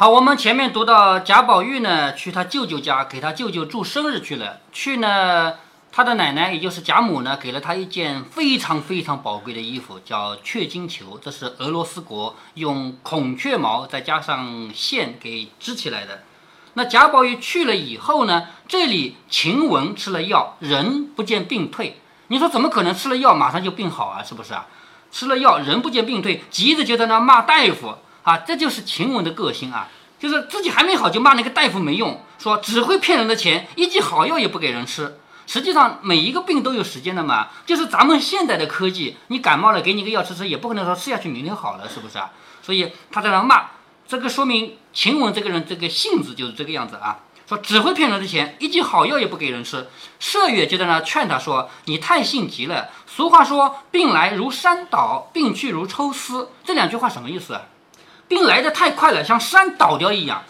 好，我们前面读到贾宝玉呢，去他舅舅家给他舅舅祝生日去了。去呢，他的奶奶也就是贾母呢，给了他一件非常非常宝贵的衣服，叫雀金裘。这是俄罗斯国用孔雀毛再加上线给织起来的。那贾宝玉去了以后呢，这里晴雯吃了药，人不见病退。你说怎么可能吃了药马上就病好啊？是不是啊？吃了药人不见病退，急着就在那骂大夫。啊，这就是晴雯的个性啊，就是自己还没好就骂那个大夫没用，说只会骗人的钱，一剂好药也不给人吃。实际上每一个病都有时间的嘛，就是咱们现代的科技，你感冒了给你个药吃吃，也不可能说吃下去明天好了，是不是啊？所以他在那骂，这个说明晴雯这个人这个性子就是这个样子啊，说只会骗人的钱，一剂好药也不给人吃。麝月就在那劝他说，你太性急了。俗话说，病来如山倒，病去如抽丝，这两句话什么意思？病来的太快了，像山倒掉一样；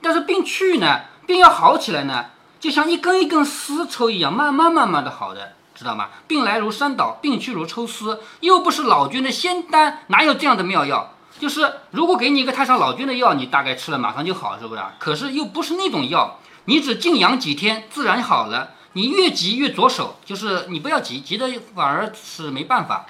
但是病去呢，病要好起来呢，就像一根一根丝抽一样，慢慢慢慢的好的，知道吗？病来如山倒，病去如抽丝，又不是老君的仙丹，哪有这样的妙药？就是如果给你一个太上老君的药，你大概吃了马上就好，是不是？可是又不是那种药，你只静养几天，自然好了。你越急越着手，就是你不要急，急的反而是没办法。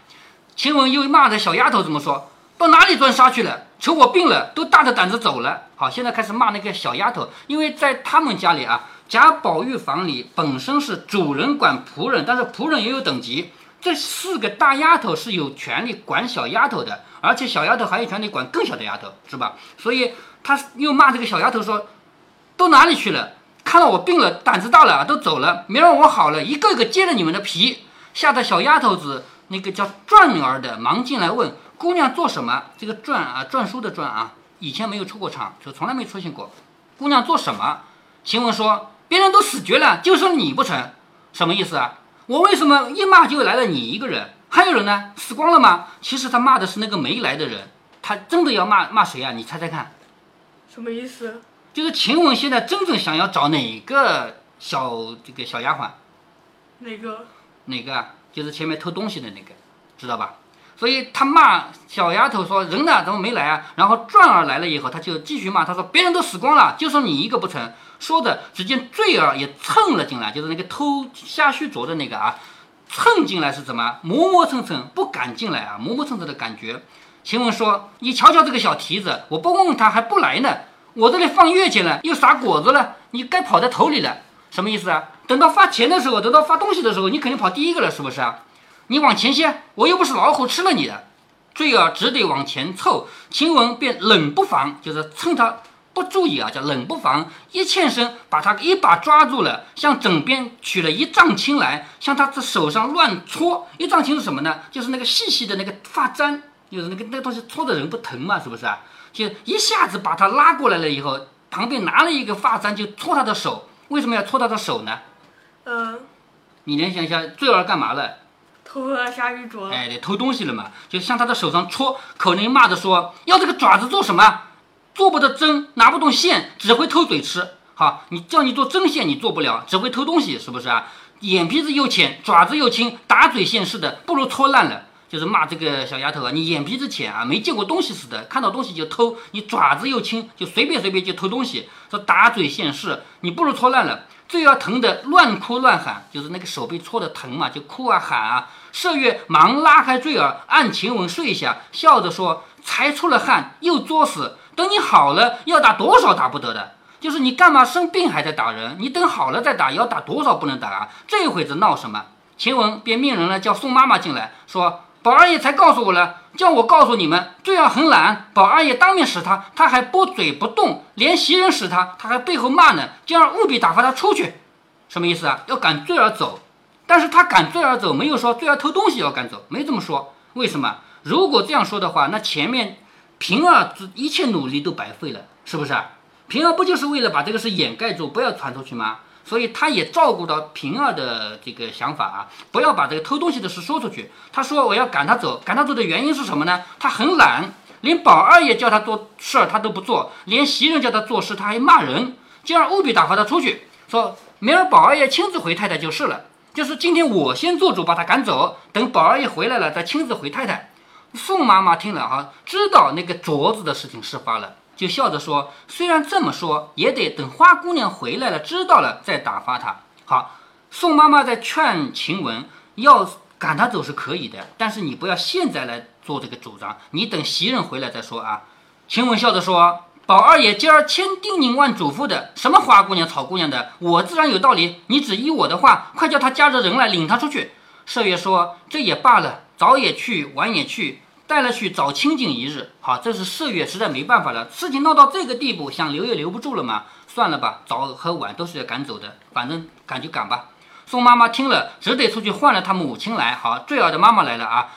晴雯又骂着小丫头怎么说？到哪里钻沙去了？求我病了，都大着胆子走了。好，现在开始骂那个小丫头，因为在他们家里啊，贾宝玉房里本身是主人管仆人，但是仆人也有等级。这四个大丫头是有权利管小丫头的，而且小丫头还有权利管更小的丫头，是吧？所以他又骂这个小丫头说：“都哪里去了？看到我病了，胆子大了，都走了。明儿我好了，一个个揭了你们的皮。”吓得小丫头子那个叫转儿的忙进来问。姑娘做什么？这个篆啊，篆书的篆啊，以前没有出过场，就从来没出现过。姑娘做什么？晴雯说：“别人都死绝了，就剩你不成？什么意思啊？我为什么一骂就来了你一个人？还有人呢？死光了吗？其实他骂的是那个没来的人。他真的要骂骂谁啊？你猜猜看。什么意思？就是晴雯现在真正想要找哪个小这个小丫鬟？哪个？哪个啊？就是前面偷东西的那个，知道吧？所以他骂小丫头说：“人呢？怎么没来啊？”然后转儿来了以后，他就继续骂他说：“别人都死光了，就剩你一个不成。”说着，只见坠儿也蹭了进来，就是那个偷虾须镯的那个啊，蹭进来是怎么磨磨蹭蹭，不敢进来啊，磨磨蹭蹭的感觉。晴雯说：“你瞧瞧这个小蹄子，我不问问他还不来呢。我这里放月钱了，又撒果子了，你该跑在头里了，什么意思啊？等到发钱的时候，等到发东西的时候，你肯定跑第一个了，是不是啊？”你往前些，我又不是老虎吃了你的，坠儿只得往前凑，晴雯便冷不防，就是趁他不注意啊，叫冷不防，一欠身把他一把抓住了，向枕边取了一丈青来，向他这手上乱搓。一丈青是什么呢？就是那个细细的那个发簪，就是那个那个东西搓的人不疼嘛，是不是啊？就一下子把他拉过来了以后，旁边拿了一个发簪就搓他的手，为什么要搓他的手呢？嗯，你联想一下，坠儿干嘛了？偷了虾鱼镯，哎，得偷东西了嘛，就向他的手上戳，口内骂着说：“要这个爪子做什么？做不得针，拿不动线，只会偷嘴吃。好，你叫你做针线，你做不了，只会偷东西，是不是啊？眼皮子又浅，爪子又轻，打嘴线似的，不如戳烂了。就是骂这个小丫头啊，你眼皮子浅啊，没见过东西似的，看到东西就偷，你爪子又轻，就随便随便就偷东西。说打嘴现世，你不如戳烂了。最要疼的乱哭乱喊，就是那个手被戳的疼嘛，就哭啊喊啊。”麝月忙拉开坠儿，按晴雯睡下，笑着说：“才出了汗，又作死。等你好了，要打多少打不得的？就是你干嘛生病还在打人？你等好了再打，要打多少不能打啊？这会子闹什么？”晴雯便命人了，叫宋妈妈进来，说：“宝二爷才告诉我了，叫我告诉你们，坠儿很懒。宝二爷当面使他，他还拨嘴不动；连袭人使他，他还背后骂呢，今儿务必打发他出去。什么意思啊？要赶坠儿走。”但是他赶罪儿走，没有说罪儿偷东西要赶走，没这么说。为什么？如果这样说的话，那前面平儿这一切努力都白费了，是不是？平儿不就是为了把这个事掩盖住，不要传出去吗？所以他也照顾到平儿的这个想法啊，不要把这个偷东西的事说出去。他说我要赶他走，赶他走的原因是什么呢？他很懒，连宝二爷叫他做事儿他都不做，连袭人叫他做事他还骂人，今儿务必打发他出去，说明儿宝二爷亲自回太太就是了。就是今天我先做主把他赶走，等宝二爷回来了再亲自回太太。宋妈妈听了哈，知道那个镯子的事情事发了，就笑着说：“虽然这么说，也得等花姑娘回来了，知道了再打发她。”好，宋妈妈在劝晴雯要赶她走是可以的，但是你不要现在来做这个主张，你等袭人回来再说啊。晴雯笑着说：“宝二爷今儿千叮咛万嘱咐的，什么花姑娘、草姑娘的，我自然有道理。你只依我的话，快叫他家着人来领她出去。”麝月说：“这也罢了，早也去，晚也去。”带了去早清静一日，好，这是麝月实在没办法了，事情闹到这个地步，想留也留不住了嘛，算了吧，早和晚都是要赶走的，反正赶就赶吧。宋妈妈听了，只得出去唤了她母亲来。好，坠儿的妈妈来了啊，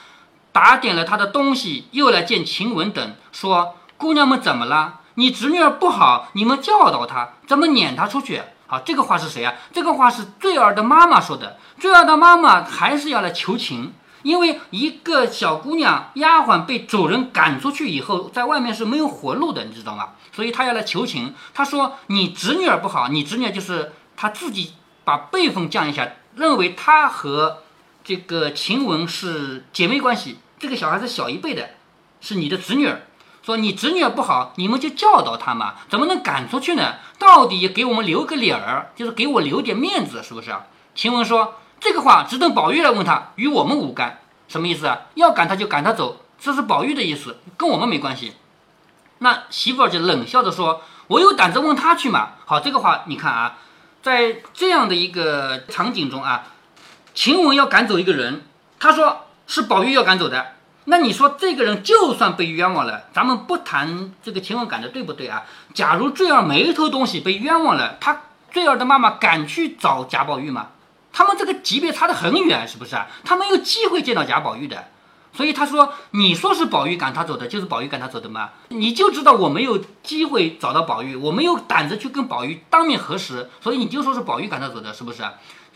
打点了她的东西，又来见晴雯等，说姑娘们怎么了？你侄女儿不好，你们教导她，怎么撵她出去？好，这个话是谁啊？这个话是坠儿的妈妈说的。坠儿的妈妈还是要来求情。因为一个小姑娘丫鬟被主人赶出去以后，在外面是没有活路的，你知道吗？所以她要来求情。她说：“你侄女儿不好，你侄女儿就是她自己把辈分降一下，认为她和这个晴雯是姐妹关系。这个小孩子小一辈的，是你的侄女儿。说你侄女不好，你们就教导她嘛，怎么能赶出去呢？到底给我们留个脸儿，就是给我留点面子，是不是啊？”晴雯说。这个话只等宝玉来问他，与我们无干，什么意思啊？要赶他就赶他走，这是宝玉的意思，跟我们没关系。那媳妇儿就冷笑着说：“我有胆子问他去嘛。”好，这个话你看啊，在这样的一个场景中啊，晴雯要赶走一个人，他说是宝玉要赶走的。那你说这个人就算被冤枉了，咱们不谈这个晴雯赶的对不对啊？假如坠儿没偷东西被冤枉了，他坠儿的妈妈敢去找贾宝玉吗？他们这个级别差得很远，是不是啊？他没有机会见到贾宝玉的，所以他说：“你说是宝玉赶他走的，就是宝玉赶他走的吗？你就知道我没有机会找到宝玉，我没有胆子去跟宝玉当面核实，所以你就说是宝玉赶他走的，是不是？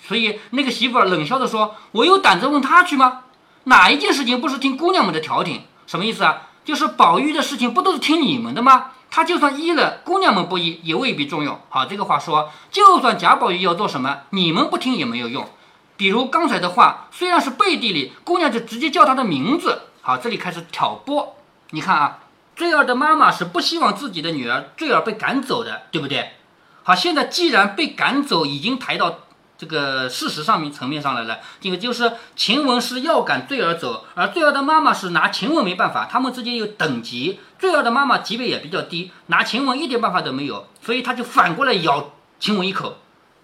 所以那个媳妇儿冷笑着说：‘我有胆子问他去吗？哪一件事情不是听姑娘们的调停？什么意思啊？就是宝玉的事情不都是听你们的吗？’”他就算依了，姑娘们不依也未必重用。好，这个话说，就算贾宝玉要做什么，你们不听也没有用。比如刚才的话，虽然是背地里，姑娘就直接叫他的名字。好，这里开始挑拨。你看啊，坠儿的妈妈是不希望自己的女儿坠儿被赶走的，对不对？好，现在既然被赶走，已经抬到。这个事实上面层面上来了，这个就是晴雯是要赶坠儿走，而坠儿的妈妈是拿晴雯没办法，他们之间有等级，坠儿的妈妈级别也比较低，拿晴雯一点办法都没有，所以他就反过来咬晴雯一口，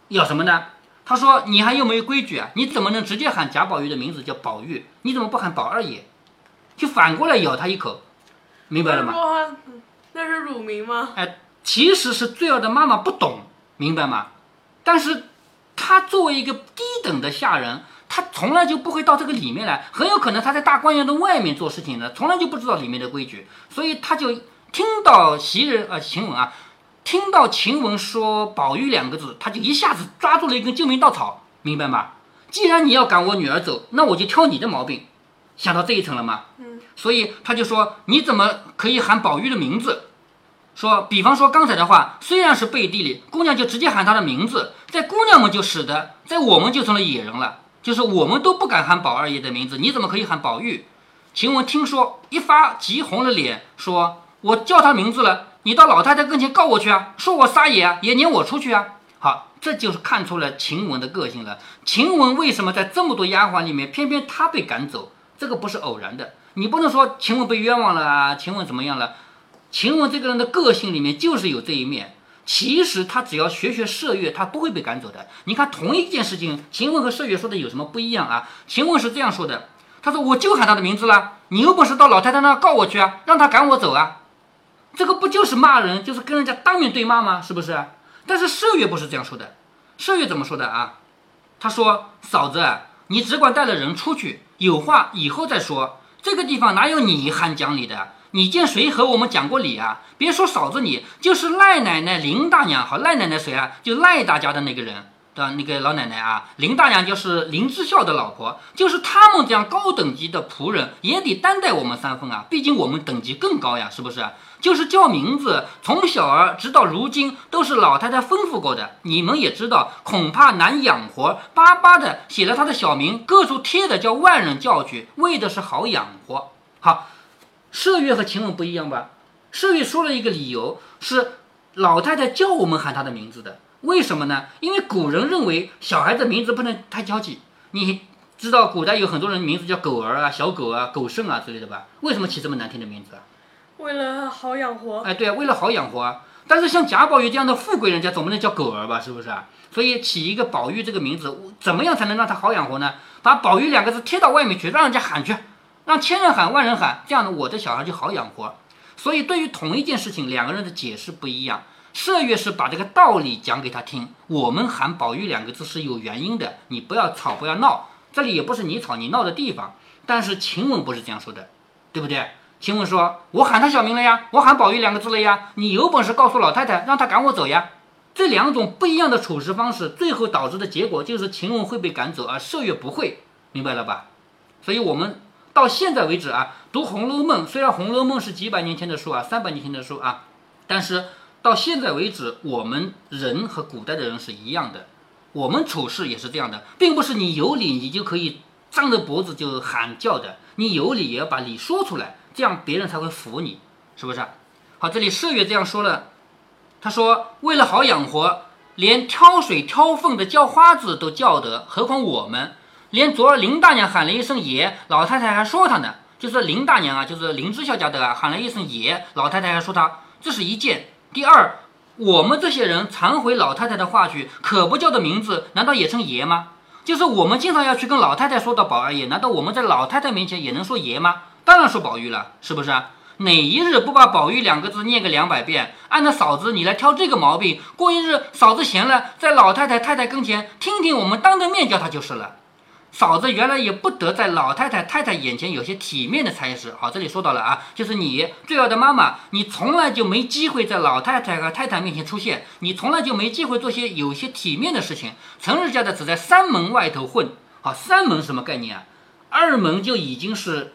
咬什么呢？他说你还有没有规矩啊？你怎么能直接喊贾宝玉的名字叫宝玉？你怎么不喊宝二爷？就反过来咬他一口，明白了吗？那是乳名吗？哎，其实是坠儿的妈妈不懂，明白吗？但是。他作为一个低等的下人，他从来就不会到这个里面来，很有可能他在大观园的外面做事情呢，从来就不知道里面的规矩，所以他就听到袭人呃晴雯啊，听到晴雯说宝玉两个字，他就一下子抓住了一根救命稻草，明白吗？既然你要赶我女儿走，那我就挑你的毛病，想到这一层了吗？嗯，所以他就说你怎么可以喊宝玉的名字？说，比方说刚才的话，虽然是背地里，姑娘就直接喊他的名字，在姑娘们就使得，在我们就成了野人了，就是我们都不敢喊宝二爷的名字，你怎么可以喊宝玉？晴雯听说一发急红了脸，说：“我叫他名字了，你到老太太跟前告我去啊，说我撒野啊，也撵我出去啊。”好，这就是看出了晴雯的个性了。晴雯为什么在这么多丫鬟里面，偏偏她被赶走？这个不是偶然的，你不能说晴雯被冤枉了啊，晴雯怎么样了？晴雯这个人的个性里面就是有这一面。其实他只要学学麝月，他不会被赶走的。你看同一件事情，晴雯和麝月说的有什么不一样啊？晴雯是这样说的：“他说我就喊他的名字了，你有本事到老太太那告我去啊，让他赶我走啊。”这个不就是骂人，就是跟人家当面对骂吗？是不是？但是麝月不是这样说的。麝月怎么说的啊？他说：“嫂子，你只管带了人出去，有话以后再说。这个地方哪有你喊讲理的？”你见谁和我们讲过理啊？别说嫂子你，就是赖奶奶、林大娘，好，赖奶奶谁啊？就赖大家的那个人的那个老奶奶啊。林大娘就是林之孝的老婆，就是他们这样高等级的仆人也得担待我们三分啊。毕竟我们等级更高呀，是不是？就是叫名字，从小儿直到如今都是老太太吩咐过的。你们也知道，恐怕难养活，巴巴的写了他的小名，各处贴的叫万人叫去，为的是好养活。好。麝月和晴雯不一样吧？麝月说了一个理由是老太太叫我们喊她的名字的，为什么呢？因为古人认为小孩子名字不能太娇气。你知道古代有很多人名字叫狗儿啊、小狗啊、狗剩啊之类的吧？为什么起这么难听的名字啊？为了好养活。哎，对啊，为了好养活啊。但是像贾宝玉这样的富贵人家，总不能叫狗儿吧？是不是啊？所以起一个宝玉这个名字，怎么样才能让他好养活呢？把宝玉两个字贴到外面去，让人家喊去，让千人喊万人喊，这样呢，我的小孩就好养活。所以对于同一件事情，两个人的解释不一样。麝月是把这个道理讲给他听，我们喊宝玉两个字是有原因的，你不要吵，不要闹，这里也不是你吵你闹的地方。但是晴雯不是这样说的，对不对？晴雯说：“我喊他小名了呀，我喊宝玉两个字了呀，你有本事告诉老太太，让他赶我走呀。”这两种不一样的处事方式，最后导致的结果就是晴雯会被赶走，而麝月不会，明白了吧？所以我们到现在为止啊，读《红楼梦》，虽然《红楼梦》是几百年前的书啊，三百年前的书啊，但是到现在为止，我们人和古代的人是一样的，我们处事也是这样的，并不是你有理你就可以张着脖子就喊叫的，你有理也要把理说出来，这样别人才会服你，是不是？好，这里麝月这样说了。他说：“为了好养活，连挑水挑粪的叫花子都叫得，何况我们？连昨儿林大娘喊了一声爷，老太太还说他呢。就是林大娘啊，就是林之孝家的啊，喊了一声爷，老太太还说他。这是一件。第二，我们这些人常回老太太的话去，可不叫的名字，难道也称爷吗？就是我们经常要去跟老太太说到宝二爷，难道我们在老太太面前也能说爷吗？当然说宝玉了，是不是啊？”哪一日不把宝玉两个字念个两百遍？按照嫂子你来挑这个毛病，过一日嫂子闲了，在老太太太太跟前听听我们当着面叫她就是了。嫂子原来也不得在老太太太太眼前有些体面的差事。好，这里说到了啊，就是你最儿的妈妈，你从来就没机会在老太太和太太面前出现，你从来就没机会做些有些体面的事情。成日家的只在三门外头混。好，三门什么概念啊？二门就已经是。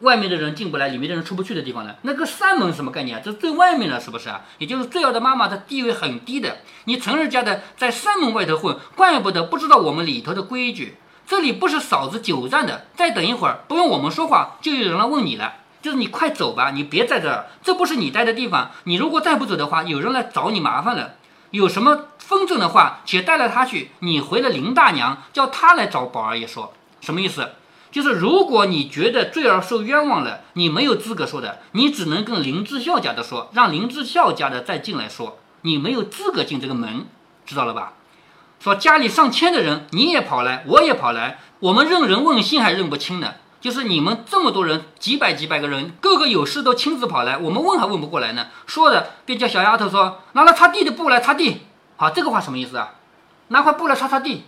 外面的人进不来，里面的人出不去的地方了？那个三门什么概念啊？这是最外面了，是不是啊？也就是最儿的妈妈，她地位很低的。你成人家的在三门外头混，怪不得不知道我们里头的规矩。这里不是嫂子久站的，再等一会儿，不用我们说话，就有人来问你了。就是你快走吧，你别在这儿，这不是你待的地方。你如果再不走的话，有人来找你麻烦了。有什么风筝的话，且带了他去。你回了林大娘，叫他来找宝二爷说，什么意思？就是如果你觉得坠儿受冤枉了，你没有资格说的，你只能跟林之孝家的说，让林之孝家的再进来说，你没有资格进这个门，知道了吧？说家里上千的人，你也跑来，我也跑来，我们认人问姓还认不清呢。就是你们这么多人，几百几百个人，个个有事都亲自跑来，我们问还问不过来呢。说的便叫小丫头说，拿了擦地的布来擦地。好，这个话什么意思啊？拿块布来擦擦地。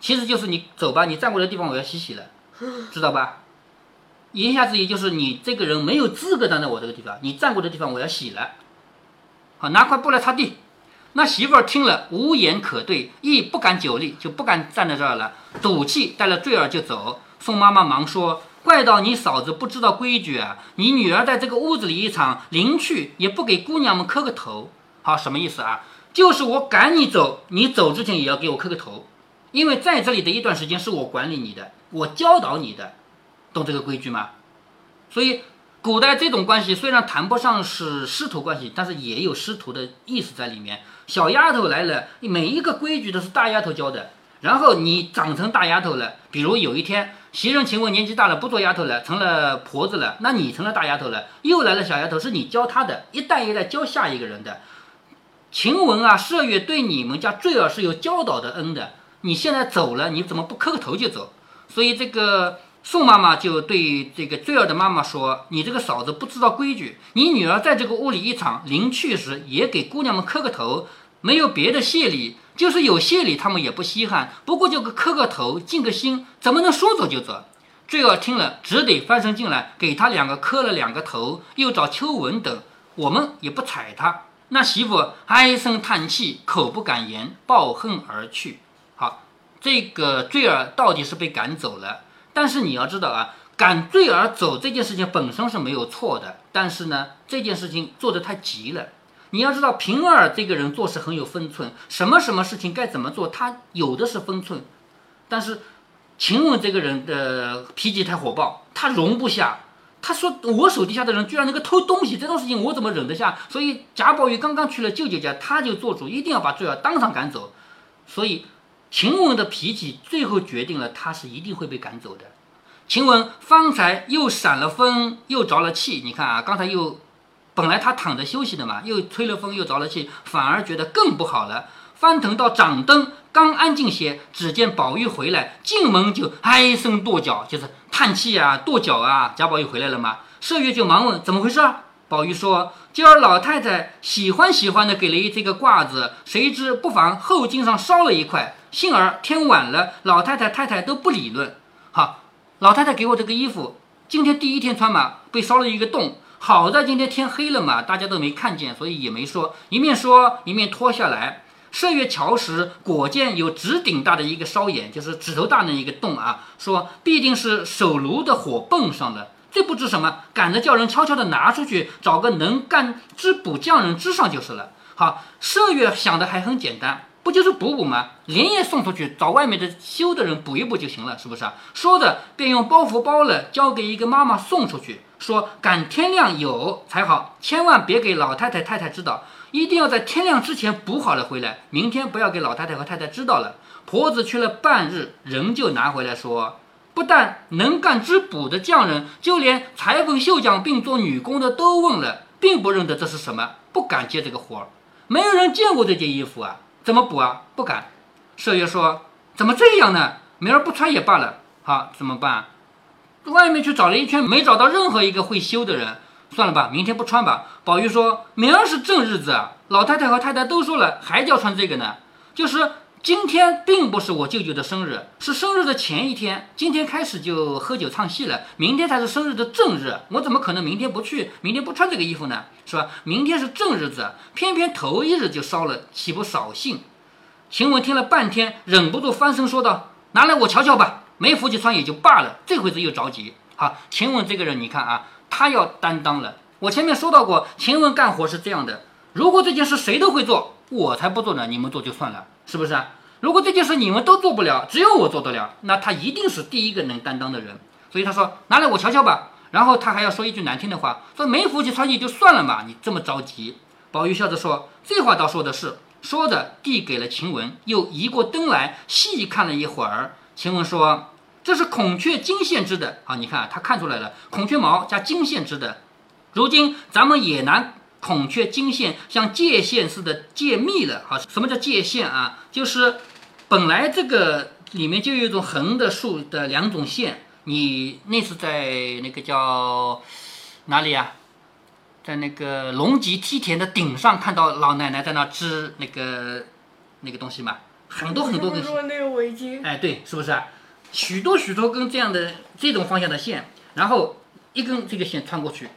其实就是你走吧，你站过的地方我要洗洗了，知道吧？言下之意就是你这个人没有资格站在我这个地方，你站过的地方我要洗了。好，拿块布来擦地。那媳妇儿听了无言可对，亦不敢久立，就不敢站在这儿了，赌气带了坠儿就走。宋妈妈忙说：“怪到你嫂子不知道规矩啊！你女儿在这个屋子里一场，临去也不给姑娘们磕个头。好，什么意思啊？就是我赶你走，你走之前也要给我磕个头。”因为在这里的一段时间是我管理你的，我教导你的，懂这个规矩吗？所以古代这种关系虽然谈不上是师徒关系，但是也有师徒的意思在里面。小丫头来了，每一个规矩都是大丫头教的。然后你长成大丫头了，比如有一天袭人、晴雯年纪大了，不做丫头了，成了婆子了，那你成了大丫头了，又来了小丫头，是你教她的，一代一代教下一个人的。晴雯啊，麝月对你们家坠儿是有教导的恩的。你现在走了，你怎么不磕个头就走？所以这个宋妈妈就对这个坠儿的妈妈说：“你这个嫂子不知道规矩，你女儿在这个屋里一场，临去时也给姑娘们磕个头，没有别的谢礼，就是有谢礼他们也不稀罕，不过就磕个头，尽个心，怎么能说走就走？”坠儿听了，只得翻身进来，给他两个磕了两个头，又找秋文等，我们也不睬他。那媳妇唉声叹气，口不敢言，抱恨而去。好这个坠儿到底是被赶走了，但是你要知道啊，赶坠儿走这件事情本身是没有错的，但是呢，这件事情做得太急了。你要知道，平儿这个人做事很有分寸，什么什么事情该怎么做，他有的是分寸。但是晴雯这个人的脾气太火爆，他容不下，他说我手底下的人居然能够偷东西，这种事情我怎么忍得下？所以贾宝玉刚刚去了舅舅家，他就做主一定要把坠儿当场赶走。所以晴雯的脾气最后决定了他是一定会被赶走的。晴雯方才又闪了风，又着了气。你看啊，刚才又本来他躺着休息的嘛，又吹了风，又着了气，反而觉得更不好了。翻腾到掌灯，刚安静些，只见宝玉回来，进门就唉声跺脚，就是叹气啊，跺脚啊。贾宝玉回来了吗？麝月就忙问怎么回事。宝玉说：“今儿老太太喜欢喜欢的给了一这个褂子，谁知不妨后襟上烧了一块，幸而天晚了，老太太太太都不理论。好，老太太给我这个衣服，今天第一天穿嘛，被烧了一个洞。好在今天天黑了嘛，大家都没看见，所以也没说。一面说一面脱下来。射月桥时，果见有指顶大的一个烧眼，就是指头大的一个洞啊。说必定是手炉的火蹦上了。”这不知什么，赶着叫人悄悄的拿出去，找个能干织补匠人织上就是了。好，麝月想的还很简单，不就是补补吗？连夜送出去，找外面的修的人补一补就行了，是不是啊？说着便用包袱包了，交给一个妈妈送出去，说赶天亮有才好，千万别给老太太太太知道，一定要在天亮之前补好了回来，明天不要给老太太和太太知道了。婆子去了半日，仍旧拿回来说。不但能干织补的匠人，就连裁缝、绣匠并做女工的都问了，并不认得这是什么，不敢接这个活儿。没有人见过这件衣服啊，怎么补啊？不敢。社员说：“怎么这样呢？明儿不穿也罢了。好，怎么办？外面去找了一圈，没找到任何一个会修的人。算了吧，明天不穿吧。”宝玉说：“明儿是正日子啊，老太太和太太都说了，还叫穿这个呢。就是。”今天并不是我舅舅的生日，是生日的前一天。今天开始就喝酒唱戏了，明天才是生日的正日。我怎么可能明天不去，明天不穿这个衣服呢？是吧？明天是正日子，偏偏头一日就烧了，岂不扫兴？晴雯听了半天，忍不住翻身说道：“拿来我瞧瞧吧，没福气穿也就罢了，这回子又着急。好，晴雯这个人，你看啊，她要担当了。我前面说到过，晴雯干活是这样的：如果这件事谁都会做。”我才不做呢，你们做就算了，是不是啊？如果这件事你们都做不了，只有我做得了，那他一定是第一个能担当的人。所以他说拿来我瞧瞧吧。然后他还要说一句难听的话，说没福气穿也就算了嘛，你这么着急。宝玉笑着说，这话倒说的是。说着递给了晴雯，又移过灯来细看了一会儿。晴雯说这是孔雀金线织的。好，你看他看出来了，孔雀毛加金线织的。如今咱们也拿。孔雀金线像界线似的界密了，好，什么叫界线啊？就是本来这个里面就有一种横的竖的两种线。你那次在那个叫哪里啊？在那个龙脊梯田的顶上看到老奶奶在那织那个那个东西嘛？很多很多根。那个围巾。哎，对，是不是啊？许多许多根这样的这种方向的线，然后一根这个线穿过去，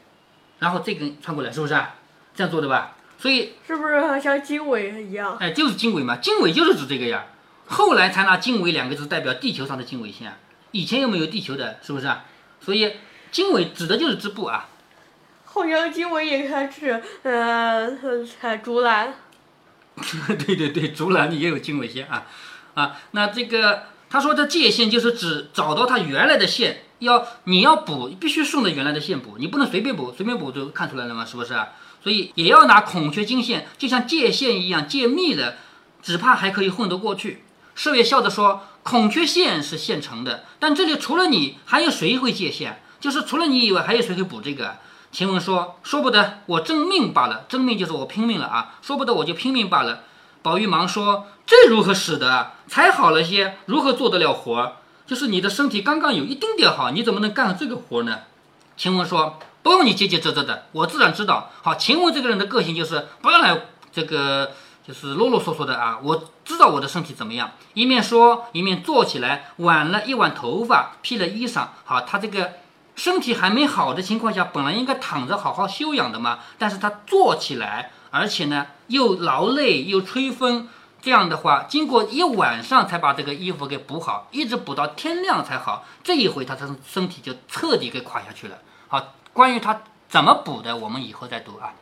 然后这根穿过来，是不是啊？这样做的吧，所以是不是像经纬一样？哎，就是经纬嘛，经纬就是指这个呀。后来才拿经纬两个字代表地球上的经纬线，以前又没有地球的，是不是啊？所以经纬指的就是织布啊。好像经纬也开始，呃，采竹篮。对对对，竹篮里也有经纬线啊啊。那这个他说的界线就是指找到它原来的线，要你要补，必须顺着原来的线补，你不能随便补，随便补就看出来了嘛，是不是啊？所以也要拿孔雀金线，就像界线一样界密了，只怕还可以混得过去。麝月笑着说：“孔雀线是现成的，但这里除了你，还有谁会界线？就是除了你以外，还有谁会补这个？”晴雯说：“说不得，我争命罢了。争命就是我拼命了啊！说不得我就拼命罢了。”宝玉忙说：“这如何使得？才好了些，如何做得了活？就是你的身体刚刚有一丁点好，你怎么能干这个活呢？”晴雯说。不用你结结折折的，我自然知道。好，秦雯这个人的个性就是不要来这个，就是啰啰嗦嗦的啊。我知道我的身体怎么样，一面说一面坐起来，挽了一挽头发，披了衣裳。好，他这个身体还没好的情况下，本来应该躺着好好休养的嘛。但是他坐起来，而且呢又劳累又吹风，这样的话，经过一晚上才把这个衣服给补好，一直补到天亮才好。这一回他的身体就彻底给垮下去了。好。关于他怎么补的，我们以后再读啊。